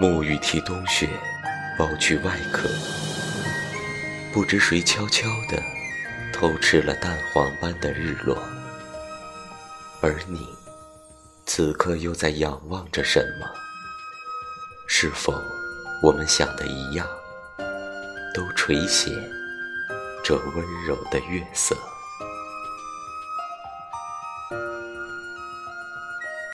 暮雨提冬雪，抱去外壳。不知谁悄悄地偷吃了蛋黄般的日落，而你此刻又在仰望着什么？是否我们想的一样，都垂涎这温柔的月色？